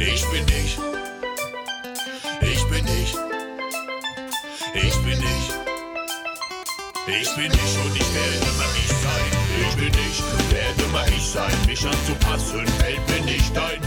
Ich bin ich. Ich bin ich. Ich bin ich. Ich bin ich und ich werde immer ich sein. Ich bin ich, werde immer ich sein. Mich anzupassen, fällt mir nicht ein.